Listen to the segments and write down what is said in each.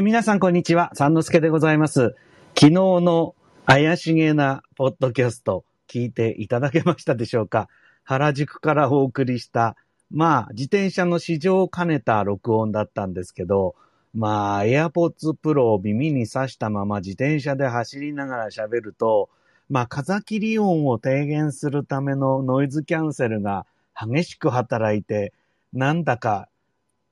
皆さんこんにちは。三之助でございます。昨日の怪しげなポッドキャスト聞いていただけましたでしょうか原宿からお送りした、まあ、自転車の試乗を兼ねた録音だったんですけど、まあ、AirPods Pro を耳に挿したまま自転車で走りながら喋ると、まあ、風切り音を低減するためのノイズキャンセルが激しく働いて、なんだか、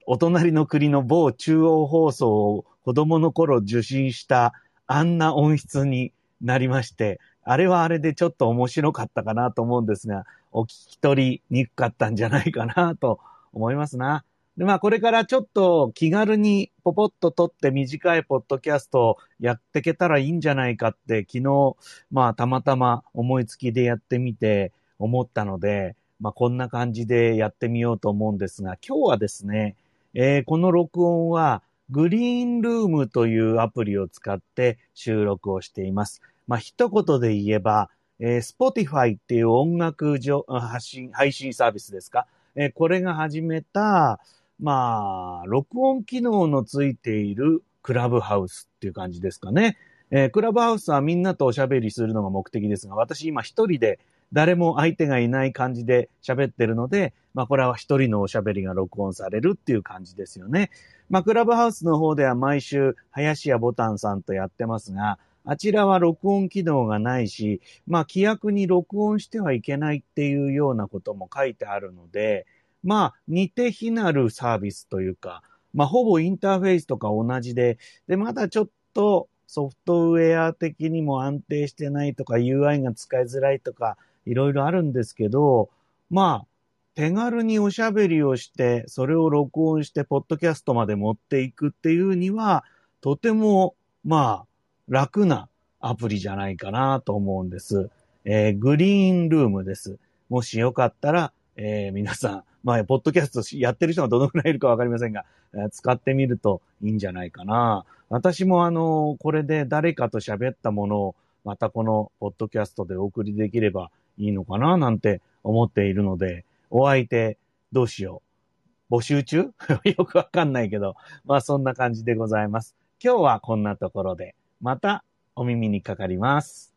お隣の国の某中央放送を子供の頃受信したあんな音質になりまして、あれはあれでちょっと面白かったかなと思うんですが、お聞き取りにくかったんじゃないかなと思いますな。で、まあこれからちょっと気軽にポポッと撮って短いポッドキャストをやっていけたらいいんじゃないかって昨日、まあたまたま思いつきでやってみて思ったので、まあこんな感じでやってみようと思うんですが、今日はですね、えー、この録音はグリーンルームというアプリを使って収録をしています。まあ一言で言えば、えー、Spotify っていう音楽発信、配信サービスですか、えー、これが始めた、まあ、録音機能のついているクラブハウスっていう感じですかね。えー、クラブハウスはみんなとおしゃべりするのが目的ですが、私今一人で誰も相手がいない感じで喋ってるので、まあこれは一人のおしゃべりが録音されるっていう感じですよね。まあクラブハウスの方では毎週林家ボタンさんとやってますが、あちらは録音機能がないし、まあ規約に録音してはいけないっていうようなことも書いてあるので、まあ、似て非なるサービスというか、まあ、ほぼインターフェースとか同じで、で、まだちょっとソフトウェア的にも安定してないとか、UI が使いづらいとか、いろいろあるんですけど、まあ、手軽におしゃべりをして、それを録音して、ポッドキャストまで持っていくっていうには、とても、まあ、楽なアプリじゃないかなと思うんです。えー、グリーンルームです。もしよかったら、えー、皆さん、まあ、ポッドキャストやってる人がどのくらいいるかわかりませんが、えー、使ってみるといいんじゃないかな。私もあの、これで誰かと喋ったものを、またこのポッドキャストでお送りできればいいのかな、なんて思っているので、お相手、どうしよう？募集中？よくわかんないけど、まあそんな感じでございます。今日はこんなところで、またお耳にかかります。